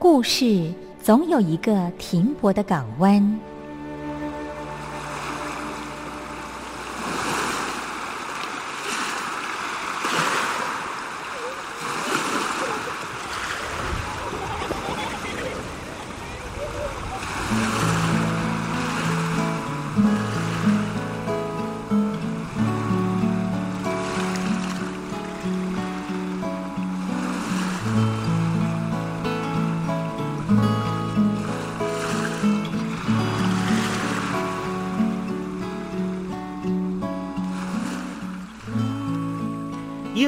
故事总有一个停泊的港湾。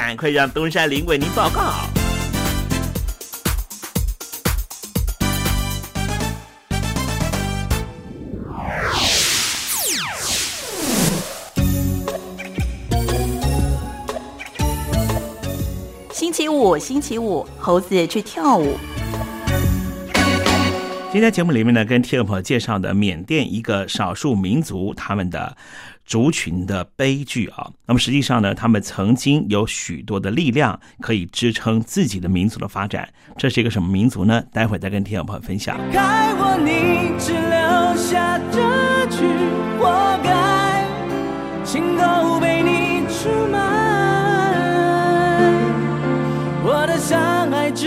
赶快让东山林为您报告。星期五，星期五，猴子去跳舞。今天节目里面呢，跟听众朋友介绍的缅甸一个少数民族他们的族群的悲剧啊。那么实际上呢，他们曾经有许多的力量可以支撑自己的民族的发展。这是一个什么民族呢？待会再跟听众朋友分享。该我你只留下这句活该，心都被你出卖。我的伤害值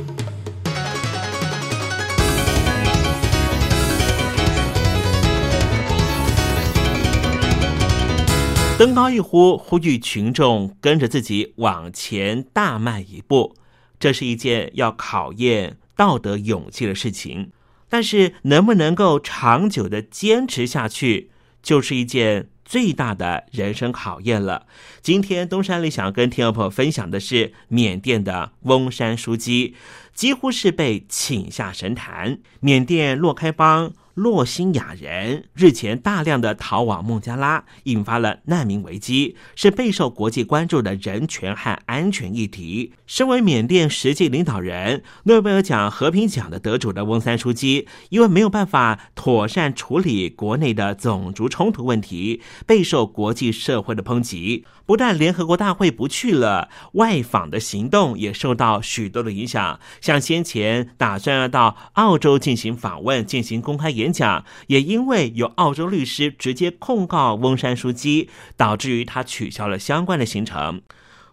登高一呼，呼吁群众跟着自己往前大迈一步。这是一件要考验道德勇气的事情，但是能不能够长久的坚持下去，就是一件最大的人生考验了。今天东山里想跟听众朋友分享的是缅甸的翁山书记，几乎是被请下神坛。缅甸洛开邦。洛辛亚人日前大量的逃往孟加拉，引发了难民危机，是备受国际关注的人权和安全议题。身为缅甸实际领导人、诺贝尔奖和平奖的得主的翁三书记，因为没有办法妥善处理国内的种族冲突问题，备受国际社会的抨击。不但联合国大会不去了，外访的行动也受到许多的影响。像先前打算要到澳洲进行访问、进行公开演演讲，也因为有澳洲律师直接控告翁山书记，导致于他取消了相关的行程。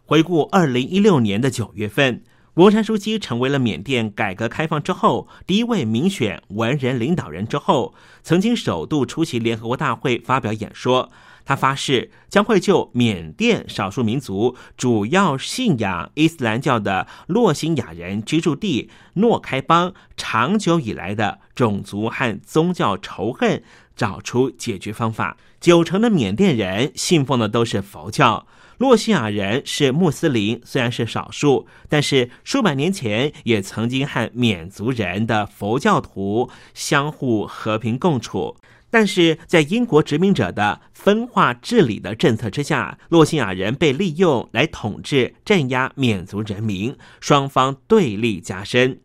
回顾二零一六年的九月份，翁山书记成为了缅甸改革开放之后第一位民选文人领导人。之后，曾经首度出席联合国大会发表演说。他发誓将会就缅甸少数民族主要信仰伊斯兰教的洛辛亚人居住地诺开邦长久以来的种族和宗教仇恨找出解决方法。九成的缅甸人信奉的都是佛教，洛辛亚人是穆斯林，虽然是少数，但是数百年前也曾经和缅族人的佛教徒相互和平共处。但是在英国殖民者的分化治理的政策之下，洛西亚人被利用来统治、镇压缅族人民，双方对立加深。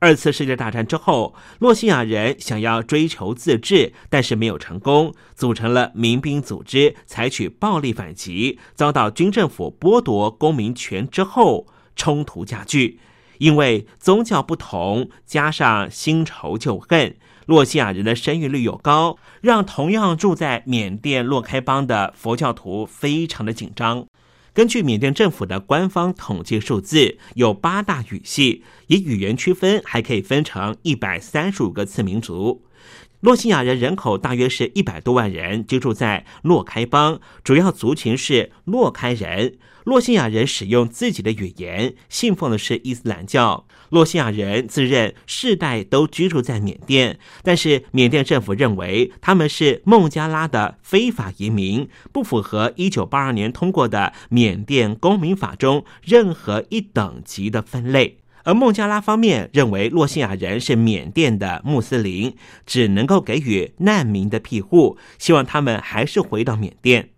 二次世界大战之后，洛西亚人想要追求自治，但是没有成功，组成了民兵组织，采取暴力反击，遭到军政府剥夺公民权之后，冲突加剧。因为宗教不同，加上新仇旧恨。洛西亚人的生育率又高，让同样住在缅甸洛开邦的佛教徒非常的紧张。根据缅甸政府的官方统计数字，有八大语系，以语言区分还可以分成一百三十五个次民族。洛西亚人人口大约是一百多万人，居住在洛开邦，主要族群是洛开人。洛西亚人使用自己的语言，信奉的是伊斯兰教。洛西亚人自认世代都居住在缅甸，但是缅甸政府认为他们是孟加拉的非法移民，不符合一九八二年通过的缅甸公民法中任何一等级的分类。而孟加拉方面认为洛西亚人是缅甸的穆斯林，只能够给予难民的庇护，希望他们还是回到缅甸。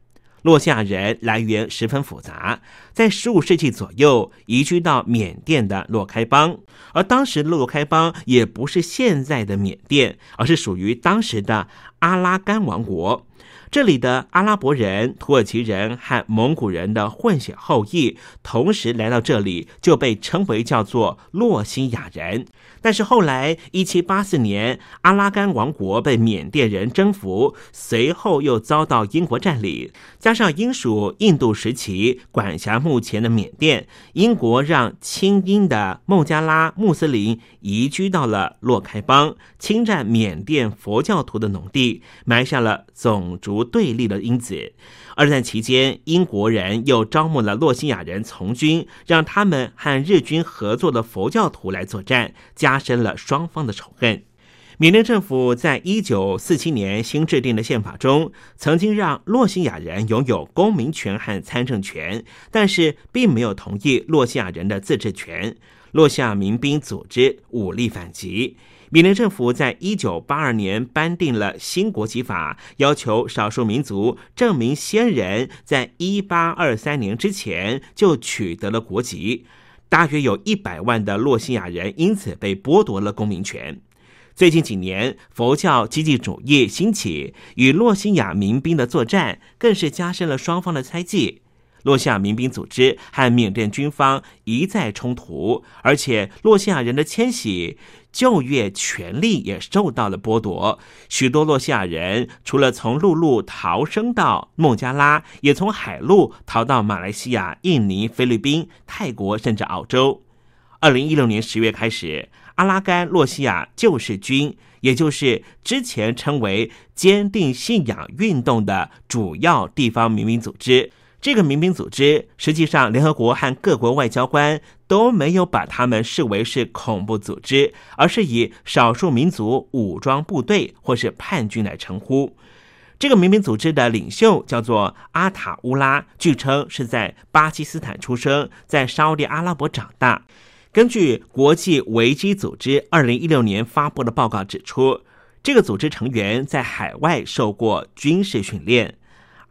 洛夏人来源十分复杂，在十五世纪左右移居到缅甸的洛开邦，而当时洛开邦也不是现在的缅甸，而是属于当时的阿拉干王国。这里的阿拉伯人、土耳其人和蒙古人的混血后裔同时来到这里，就被称为叫做洛辛亚人。但是后来，一七八四年，阿拉干王国被缅甸人征服，随后又遭到英国占领。加上英属印度时期管辖目前的缅甸，英国让亲英的孟加拉穆斯林移居到了洛开邦，侵占缅甸佛教徒的农地，埋下了种族对立的因子。二战期间，英国人又招募了洛西亚人从军，让他们和日军合作的佛教徒来作战，加深了双方的仇恨。缅甸政府在一九四七年新制定的宪法中，曾经让洛西亚人拥有公民权和参政权，但是并没有同意洛西亚人的自治权。洛西亚民兵组织武力反击。缅甸政府在一九八二年颁定了新国籍法，要求少数民族证明先人在一八二三年之前就取得了国籍。大约有一百万的洛西亚人因此被剥夺了公民权。最近几年，佛教积极主义兴起，与洛西亚民兵的作战更是加深了双方的猜忌。洛西亚民兵组织和缅甸军方一再冲突，而且洛西亚人的迁徙。就业权利也受到了剥夺，许多洛西亚人除了从陆路逃生到孟加拉，也从海路逃到马来西亚、印尼、菲律宾、泰国，甚至澳洲。二零一六年十月开始，阿拉干洛西亚救世军，也就是之前称为坚定信仰运动的主要地方民兵组织。这个民兵组织，实际上联合国和各国外交官都没有把他们视为是恐怖组织，而是以少数民族武装部队或是叛军来称呼。这个民兵组织的领袖叫做阿塔乌拉，据称是在巴基斯坦出生，在沙地阿拉伯长大。根据国际危机组织二零一六年发布的报告指出，这个组织成员在海外受过军事训练。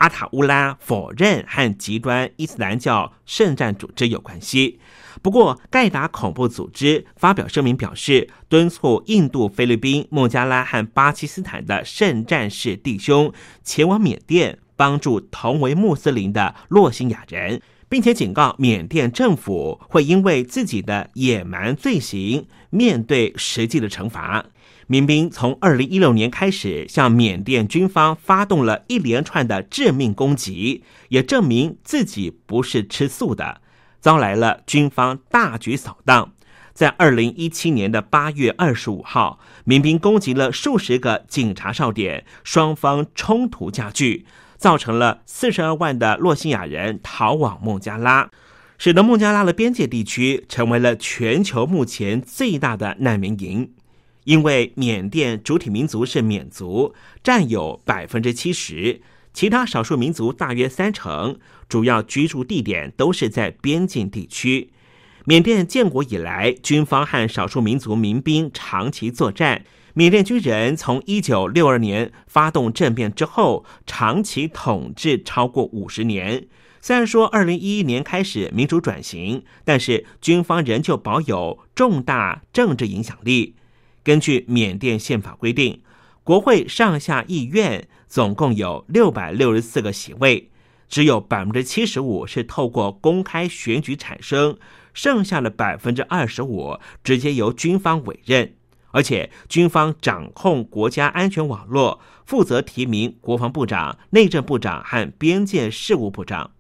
阿塔乌拉否认和极端伊斯兰教圣战组织有关系。不过，盖达恐怖组织发表声明表示，敦促印度、菲律宾、孟加拉和巴基斯坦的圣战士弟兄前往缅甸帮助同为穆斯林的洛辛亚人，并且警告缅甸政府会因为自己的野蛮罪行面对实际的惩罚。民兵从二零一六年开始向缅甸军方发动了一连串的致命攻击，也证明自己不是吃素的。遭来了军方大举扫荡，在二零一七年的八月二十五号，民兵攻击了数十个警察哨点，双方冲突加剧，造成了四十二万的洛西亚人逃往孟加拉，使得孟加拉的边界地区成为了全球目前最大的难民营。因为缅甸主体民族是缅族，占有百分之七十。其他少数民族大约三成，主要居住地点都是在边境地区。缅甸建国以来，军方和少数民族民兵长期作战。缅甸军人从一九六二年发动政变之后，长期统治超过五十年。虽然说二零一一年开始民主转型，但是军方仍旧保有重大政治影响力。根据缅甸宪法规定，国会上下议院。总共有六百六十四个席位，只有百分之七十五是透过公开选举产生，剩下的百分之二十五直接由军方委任，而且军方掌控国家安全网络，负责提名国防部长、内政部长和边界事务部长。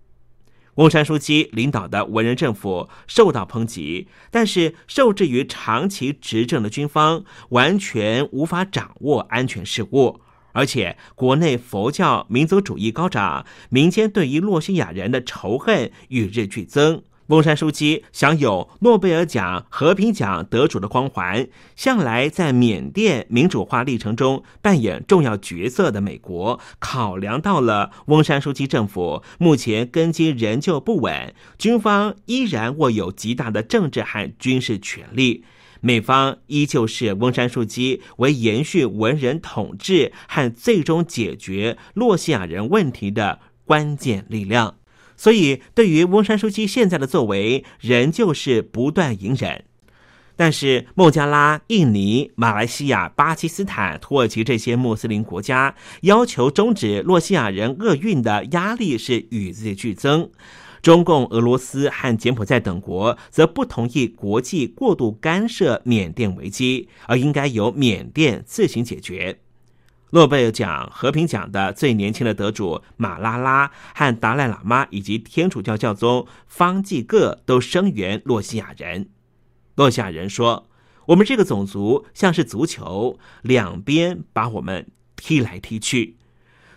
翁山书记领导的文人政府受到抨击，但是受制于长期执政的军方，完全无法掌握安全事务。而且，国内佛教民族主义高涨，民间对于洛西亚人的仇恨与日俱增。翁山书记享有诺贝尔奖和平奖得主的光环，向来在缅甸民主化历程中扮演重要角色的美国，考量到了翁山书记政府目前根基仍旧不稳，军方依然握有极大的政治和军事权力。美方依旧视翁山书记为延续文人统治和最终解决洛西亚人问题的关键力量，所以对于翁山书记现在的作为，仍旧是不断隐忍。但是孟加拉、印尼、马来西亚、巴基斯坦、土耳其这些穆斯林国家要求终止洛西亚人厄运的压力是与日俱增。中共、俄罗斯和柬埔寨等国则不同意国际过度干涉缅甸危机，而应该由缅甸自行解决。诺贝尔奖和平奖的最年轻的得主马拉拉和达赖喇嘛以及天主教教宗方济各都声援洛西亚人。洛西亚人说：“我们这个种族像是足球，两边把我们踢来踢去。”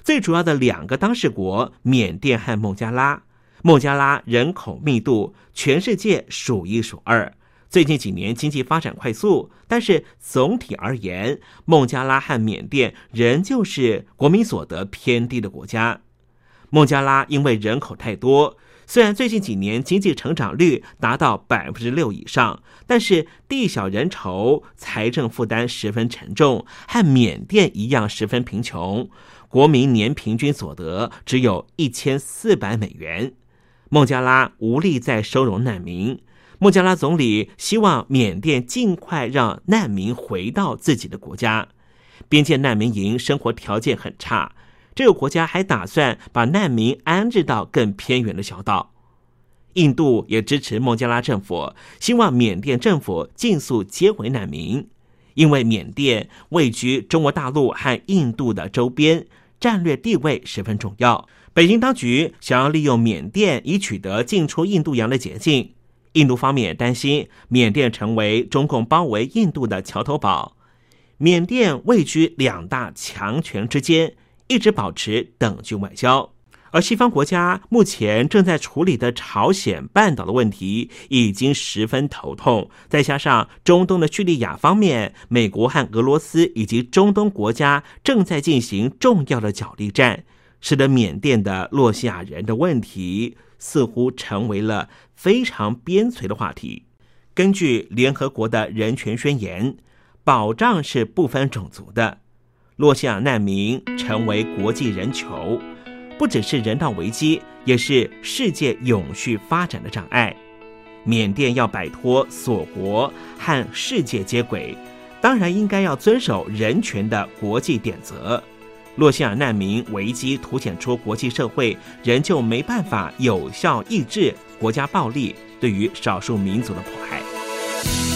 最主要的两个当事国缅甸和孟加拉。孟加拉人口密度全世界数一数二，最近几年经济发展快速，但是总体而言，孟加拉和缅甸仍旧是国民所得偏低的国家。孟加拉因为人口太多，虽然最近几年经济成长率达到百分之六以上，但是地小人稠，财政负担十分沉重，和缅甸一样十分贫穷，国民年平均所得只有一千四百美元。孟加拉无力再收容难民，孟加拉总理希望缅甸尽快让难民回到自己的国家。边界难民营生活条件很差，这个国家还打算把难民安置到更偏远的小岛。印度也支持孟加拉政府，希望缅甸政府尽速接回难民，因为缅甸位居中国大陆和印度的周边，战略地位十分重要。北京当局想要利用缅甸以取得进出印度洋的捷径，印度方面担心缅甸成为中共包围印度的桥头堡。缅甸位居两大强权之间，一直保持等距外交。而西方国家目前正在处理的朝鲜半岛的问题已经十分头痛，再加上中东的叙利亚方面，美国和俄罗斯以及中东国家正在进行重要的角力战。使得缅甸的洛西亚人的问题似乎成为了非常边陲的话题。根据联合国的人权宣言，保障是不分种族的。洛西亚难民成为国际人球，不只是人道危机，也是世界永续发展的障碍。缅甸要摆脱锁国和世界接轨，当然应该要遵守人权的国际典则。洛希尔难民危机凸显出国际社会仍旧没办法有效抑制国家暴力对于少数民族的迫害。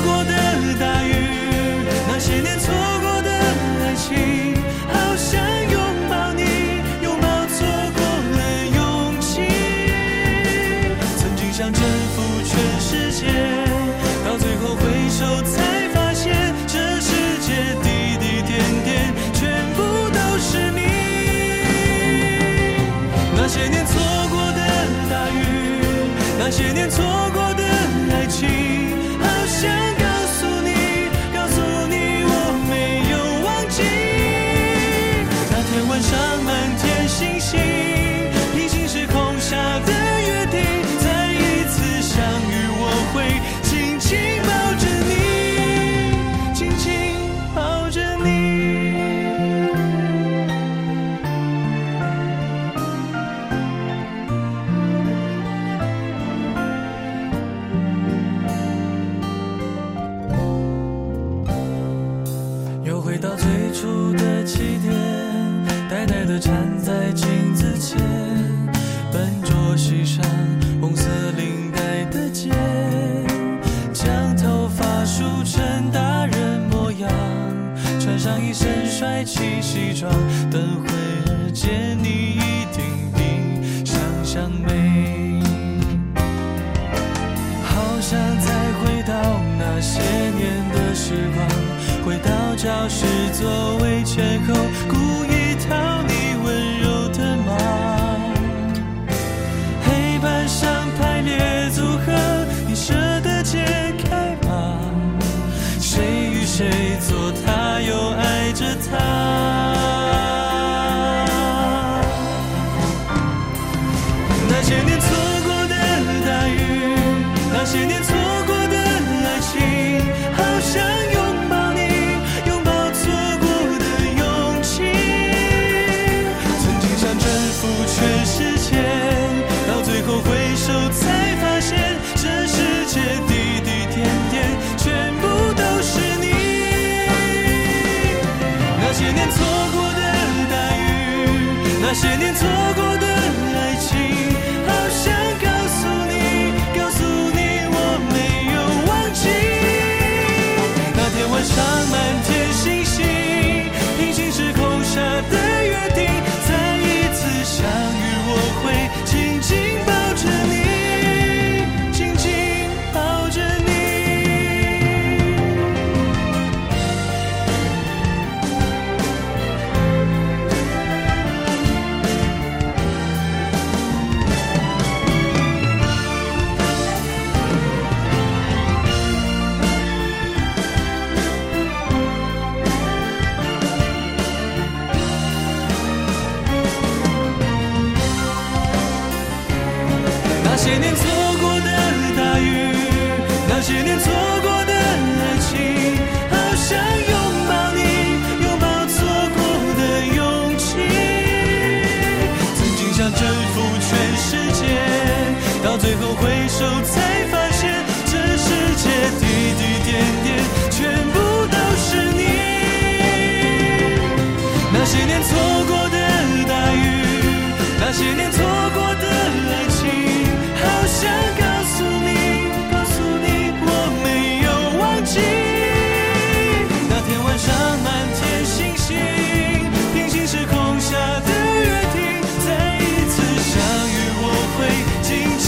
些年错消失走。那些年错过的后才发现，这世界滴滴点点全部都是你。那些年错过的大雨，那些年错过的爱情，好想告诉你，告诉你我没有忘记。那天晚上满天星星，平行时空下的约定，再一次相遇，我会紧紧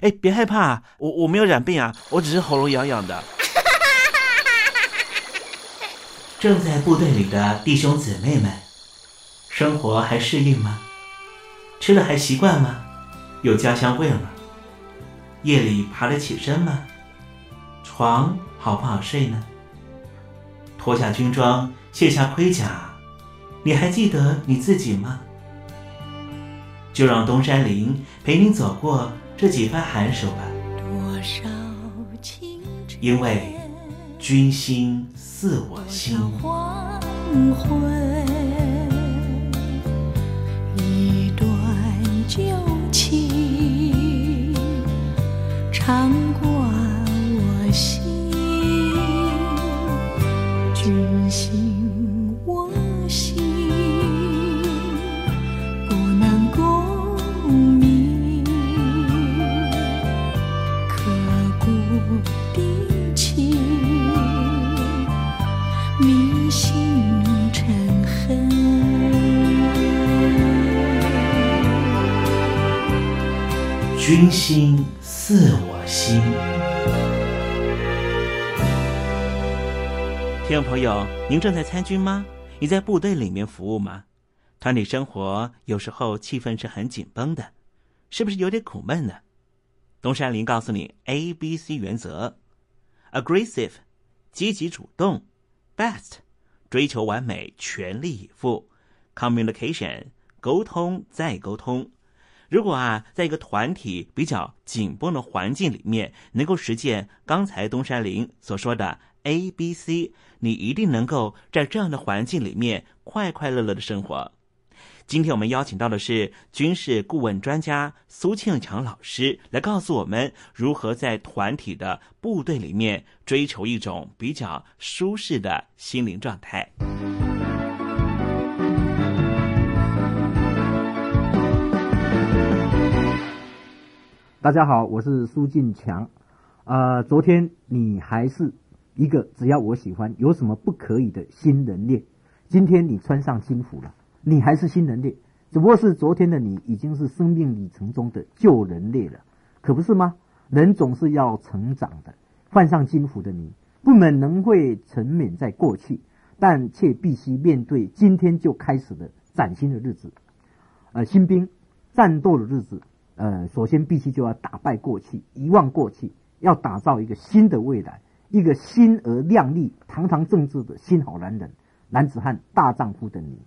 哎，别害怕，我我没有染病啊，我只是喉咙痒痒的。正在部队里的弟兄姊妹们，生活还适应吗？吃的还习惯吗？有家乡味吗？夜里爬得起身吗？床好不好睡呢？脱下军装，卸下盔甲，你还记得你自己吗？就让东山林陪你走过。这几番寒暑吧，因为君心似我心。一您正在参军吗？你在部队里面服务吗？团体生活有时候气氛是很紧绷的，是不是有点苦闷呢？东山林告诉你 A B C 原则：aggressive，积极主动；best，追求完美，全力以赴；communication，沟通再沟通。如果啊，在一个团体比较紧绷的环境里面，能够实践刚才东山林所说的 A、B、C，你一定能够在这样的环境里面快快乐乐的生活。今天我们邀请到的是军事顾问专家苏庆强老师，来告诉我们如何在团体的部队里面追求一种比较舒适的心灵状态。大家好，我是苏进强。呃，昨天你还是一个只要我喜欢，有什么不可以的新人类。今天你穿上新服了，你还是新人类，只不过是昨天的你已经是生命里程中的旧人类了，可不是吗？人总是要成长的。换上军服的你，不可能会沉湎在过去，但却必须面对今天就开始的崭新的日子。呃，新兵战斗的日子。呃，首先必须就要打败过去，遗忘过去，要打造一个新的未来，一个新而亮丽、堂堂正正的新好男人、男子汉、大丈夫的你。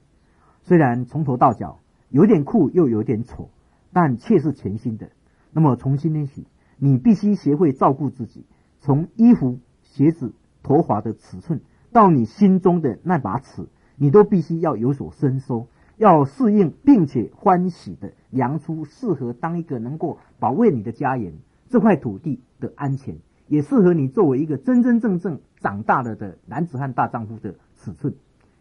虽然从头到脚有点酷又有点丑，但却是全新的。那么从今天起，你必须学会照顾自己，从衣服、鞋子、头发的尺寸，到你心中的那把尺，你都必须要有所伸缩。要适应，并且欢喜的量出适合当一个能够保卫你的家园这块土地的安全，也适合你作为一个真真正正长大了的男子汉大丈夫的尺寸。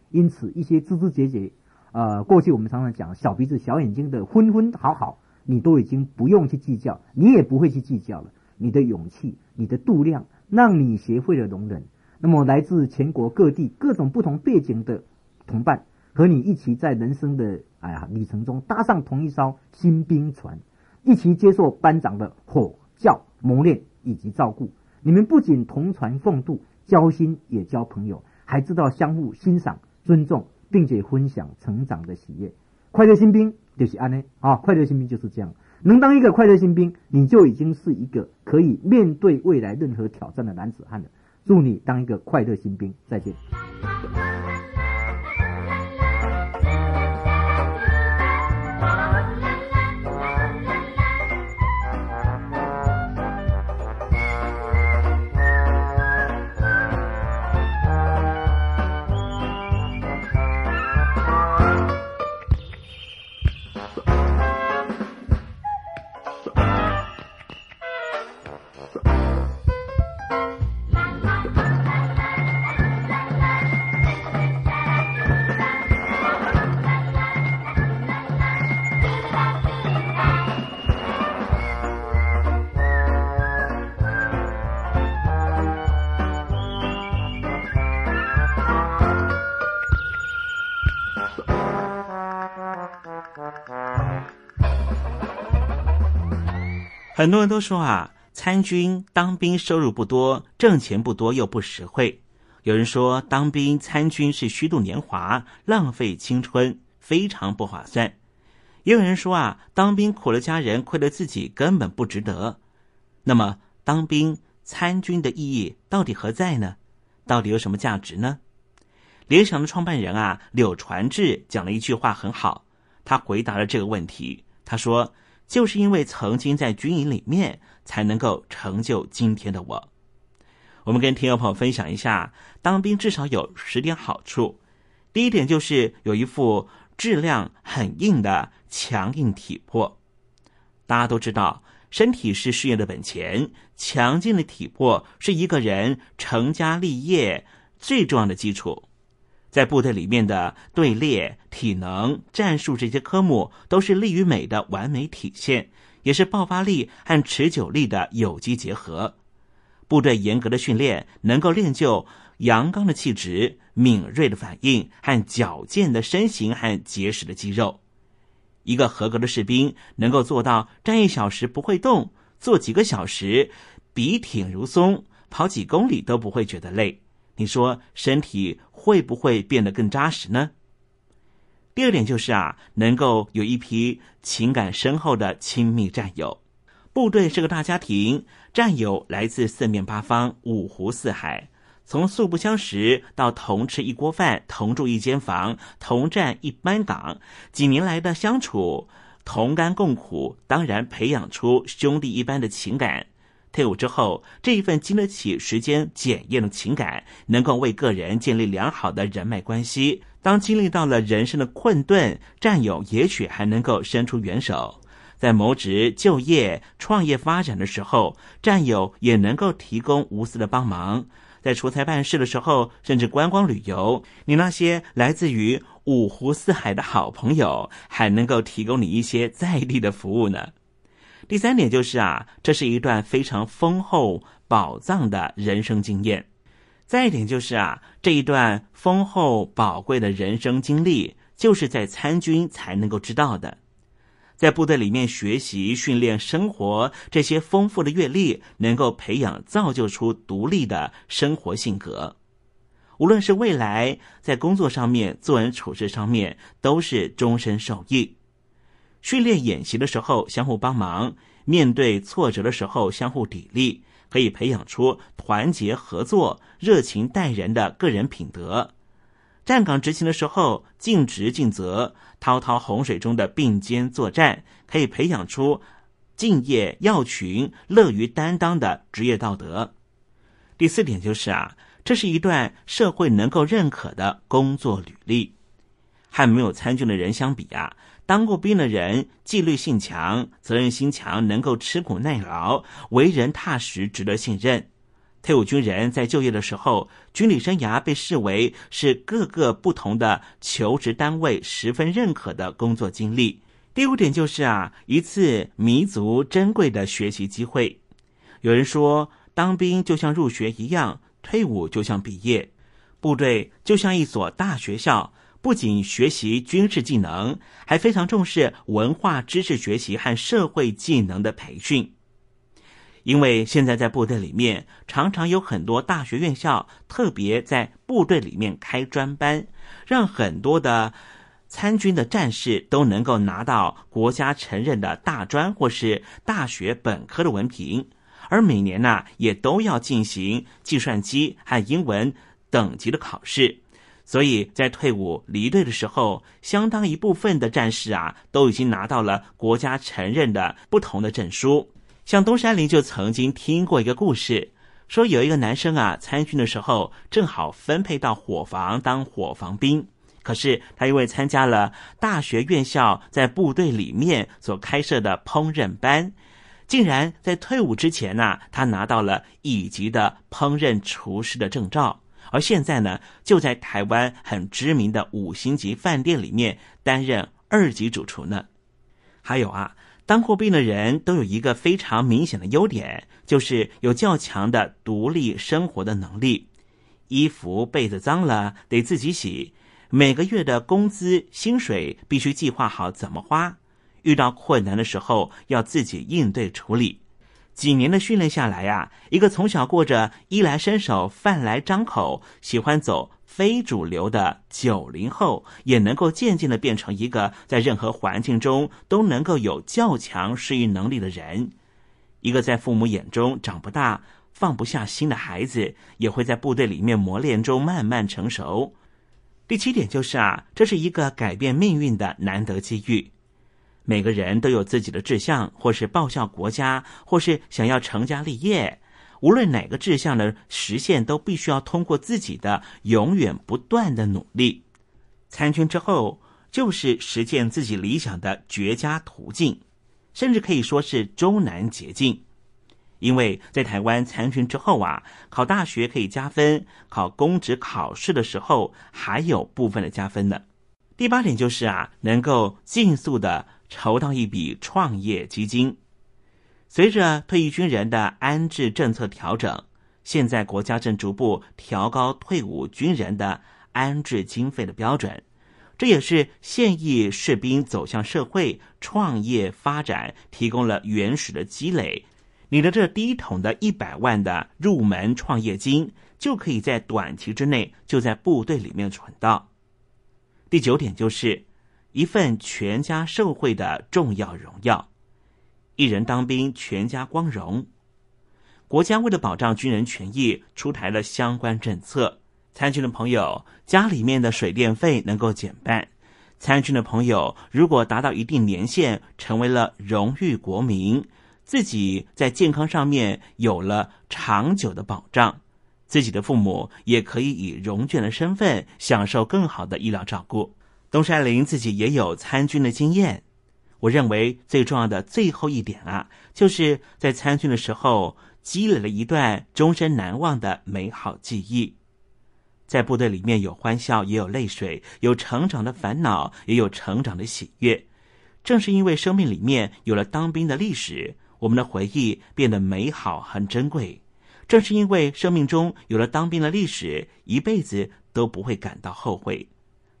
因此，一些枝枝节节，呃，过去我们常常讲小鼻子小眼睛的昏昏好好，你都已经不用去计较，你也不会去计较了。你的勇气，你的度量，让你学会了容忍。那么，来自全国各地各种不同背景的同伴。和你一起在人生的哎呀旅程中搭上同一艘新兵船，一起接受班长的吼叫磨练以及照顾。你们不仅同船共渡，交心也交朋友，还知道相互欣赏、尊重，并且分享成长的喜悦。快乐新兵就是安呢啊！快乐新兵就是这样，能当一个快乐新兵，你就已经是一个可以面对未来任何挑战的男子汉了。祝你当一个快乐新兵，再见。很多人都说啊，参军当兵收入不多，挣钱不多又不实惠。有人说当兵参军是虚度年华，浪费青春，非常不划算。也有人说啊，当兵苦了家人，亏了自己，根本不值得。那么，当兵参军的意义到底何在呢？到底有什么价值呢？联想的创办人啊，柳传志讲了一句话很好，他回答了这个问题。他说。就是因为曾经在军营里面，才能够成就今天的我。我们跟听众朋友分享一下，当兵至少有十点好处。第一点就是有一副质量很硬的强硬体魄。大家都知道，身体是事业的本钱，强劲的体魄是一个人成家立业最重要的基础。在部队里面的队列、体能、战术这些科目，都是力与美的完美体现，也是爆发力和持久力的有机结合。部队严格的训练，能够练就阳刚的气质、敏锐的反应和矫健的身形和结实的肌肉。一个合格的士兵能够做到站一小时不会动，坐几个小时笔挺如松，跑几公里都不会觉得累。你说身体会不会变得更扎实呢？第二点就是啊，能够有一批情感深厚的亲密战友。部队是个大家庭，战友来自四面八方、五湖四海，从素不相识到同吃一锅饭、同住一间房、同站一班岗，几年来的相处，同甘共苦，当然培养出兄弟一般的情感。退伍之后，这一份经得起时间检验的情感，能够为个人建立良好的人脉关系。当经历到了人生的困顿，战友也许还能够伸出援手。在谋职、就业、创业发展的时候，战友也能够提供无私的帮忙。在出差办事的时候，甚至观光旅游，你那些来自于五湖四海的好朋友，还能够提供你一些在地的服务呢。第三点就是啊，这是一段非常丰厚宝藏的人生经验。再一点就是啊，这一段丰厚宝贵的人生经历，就是在参军才能够知道的。在部队里面学习、训练、生活，这些丰富的阅历，能够培养、造就出独立的生活性格。无论是未来在工作上面、做人处事上面，都是终身受益。训练演习的时候相互帮忙，面对挫折的时候相互砥砺，可以培养出团结合作、热情待人的个人品德。站岗执勤的时候尽职尽责，滔滔洪水中的并肩作战，可以培养出敬业要群、乐于担当的职业道德。第四点就是啊，这是一段社会能够认可的工作履历。和没有参军的人相比啊。当过兵的人，纪律性强，责任心强，能够吃苦耐劳，为人踏实，值得信任。退伍军人在就业的时候，军旅生涯被视为是各个不同的求职单位十分认可的工作经历。第五点就是啊，一次弥足珍贵的学习机会。有人说，当兵就像入学一样，退伍就像毕业，部队就像一所大学校。不仅学习军事技能，还非常重视文化知识学习和社会技能的培训。因为现在在部队里面，常常有很多大学院校特别在部队里面开专班，让很多的参军的战士都能够拿到国家承认的大专或是大学本科的文凭。而每年呢也都要进行计算机和英文等级的考试。所以在退伍离队的时候，相当一部分的战士啊，都已经拿到了国家承认的不同的证书。像东山林就曾经听过一个故事，说有一个男生啊，参军的时候正好分配到伙房当伙房兵，可是他因为参加了大学院校在部队里面所开设的烹饪班，竟然在退伍之前呢，他拿到了乙级的烹饪厨师的证照。而现在呢，就在台湾很知名的五星级饭店里面担任二级主厨呢。还有啊，当过兵的人都有一个非常明显的优点，就是有较强的独立生活的能力。衣服被子脏了得自己洗，每个月的工资薪水必须计划好怎么花，遇到困难的时候要自己应对处理。几年的训练下来呀，一个从小过着衣来伸手、饭来张口、喜欢走非主流的九零后，也能够渐渐的变成一个在任何环境中都能够有较强适应能力的人。一个在父母眼中长不大、放不下心的孩子，也会在部队里面磨练中慢慢成熟。第七点就是啊，这是一个改变命运的难得机遇。每个人都有自己的志向，或是报效国家，或是想要成家立业。无论哪个志向的实现，都必须要通过自己的永远不断的努力。参军之后，就是实现自己理想的绝佳途径，甚至可以说是终南捷径。因为在台湾参军之后啊，考大学可以加分，考公职考试的时候还有部分的加分呢。第八点就是啊，能够尽速的。筹到一笔创业基金。随着退役军人的安置政策调整，现在国家正逐步调高退伍军人的安置经费的标准，这也是现役士兵走向社会、创业发展提供了原始的积累。你的这第一桶的一百万的入门创业金，就可以在短期之内就在部队里面存到。第九点就是。一份全家受惠的重要荣耀，一人当兵，全家光荣。国家为了保障军人权益，出台了相关政策。参军的朋友，家里面的水电费能够减半。参军的朋友，如果达到一定年限，成为了荣誉国民，自己在健康上面有了长久的保障，自己的父母也可以以荣眷的身份享受更好的医疗照顾。东山林自己也有参军的经验，我认为最重要的最后一点啊，就是在参军的时候积累了一段终身难忘的美好记忆。在部队里面有欢笑，也有泪水，有成长的烦恼，也有成长的喜悦。正是因为生命里面有了当兵的历史，我们的回忆变得美好很珍贵。正是因为生命中有了当兵的历史，一辈子都不会感到后悔。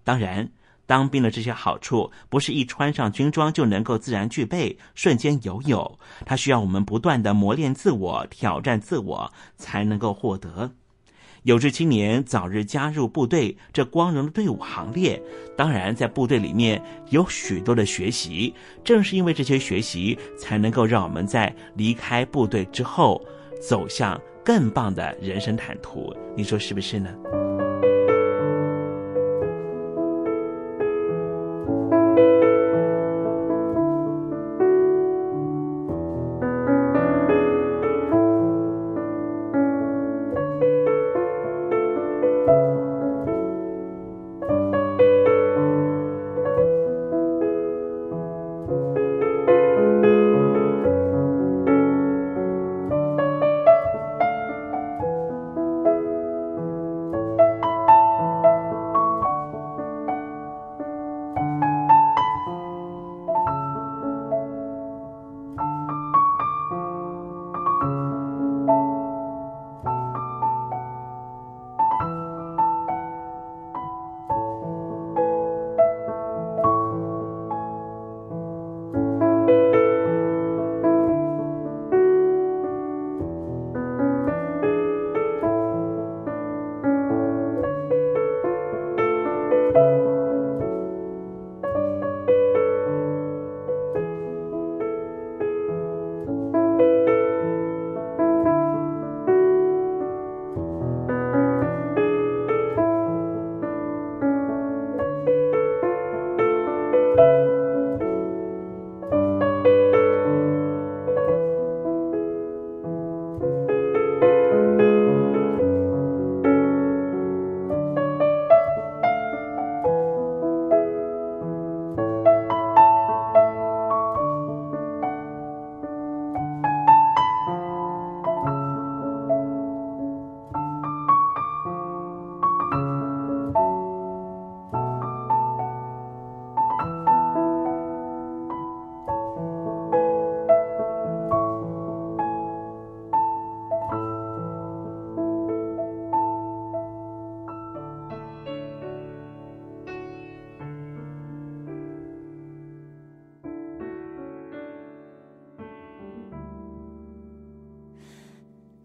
当然。当兵的这些好处，不是一穿上军装就能够自然具备、瞬间拥有。它需要我们不断的磨练自我、挑战自我，才能够获得。有志青年早日加入部队这光荣的队伍行列。当然，在部队里面有许多的学习，正是因为这些学习，才能够让我们在离开部队之后，走向更棒的人生坦途。你说是不是呢？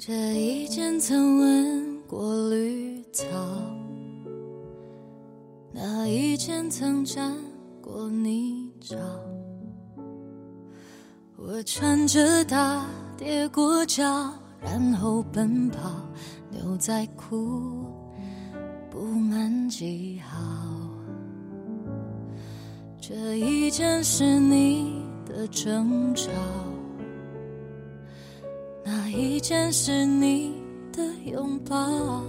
这一间曾闻过绿草，那一间曾沾过泥沼。我穿着大跌过脚，然后奔跑，牛仔裤布满记号。这一件是你的争吵。一件是你的拥抱，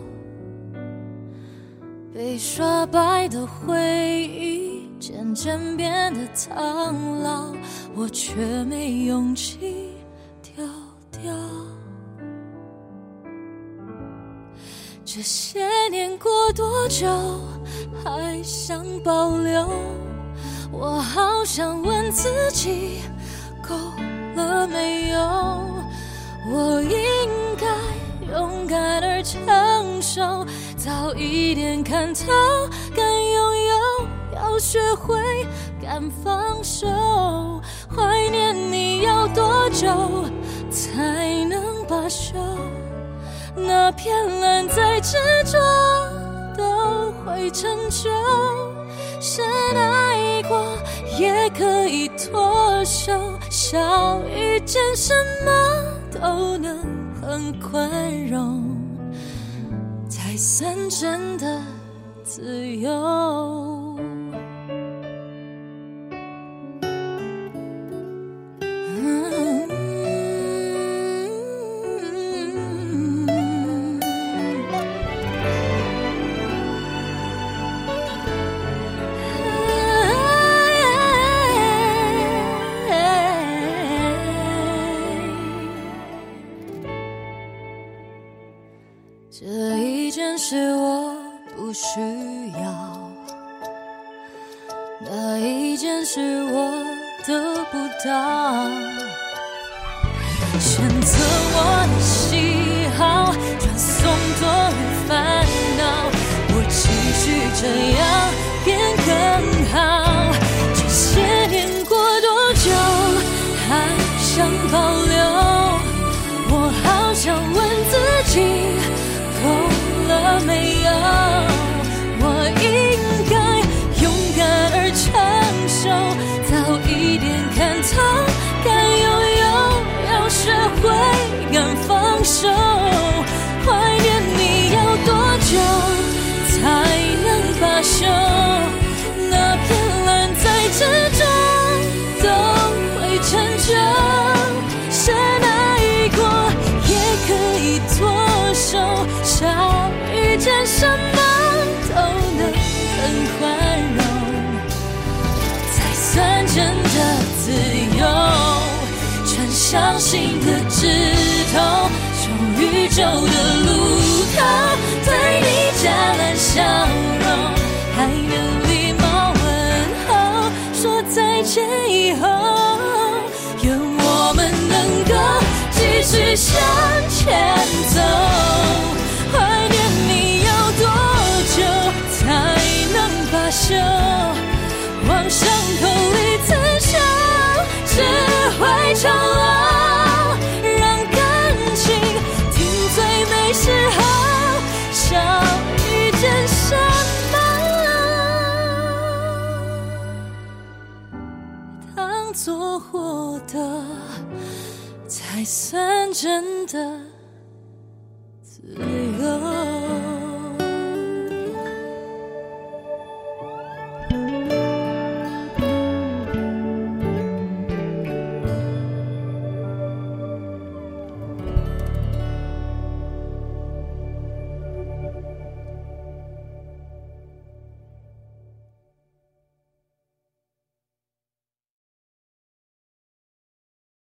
被刷白的回忆渐渐变得苍老，我却没勇气丢掉。这些年过多久，还想保留？我好想问自己，够了没有？我应该勇敢而成熟，早一点看透，敢拥有，要学会敢放手。怀念你要多久才能罢休？那片蓝再执着都会成就，深爱过也可以脱手，少一件什么？都能很宽容，才算真的自由。是我得不到。选择我的喜好，传送多余烦恼，我继续这样伤心的枝头，从宇宙的路口，对你加蓝笑容，还能礼貌问候，说再见以后，愿我们能够继续向前走。怀念你要多久才能罢休，往伤口里刺绣，骄傲，让感情停最美时候，相遇真心吧，当作获得，才算真的自由。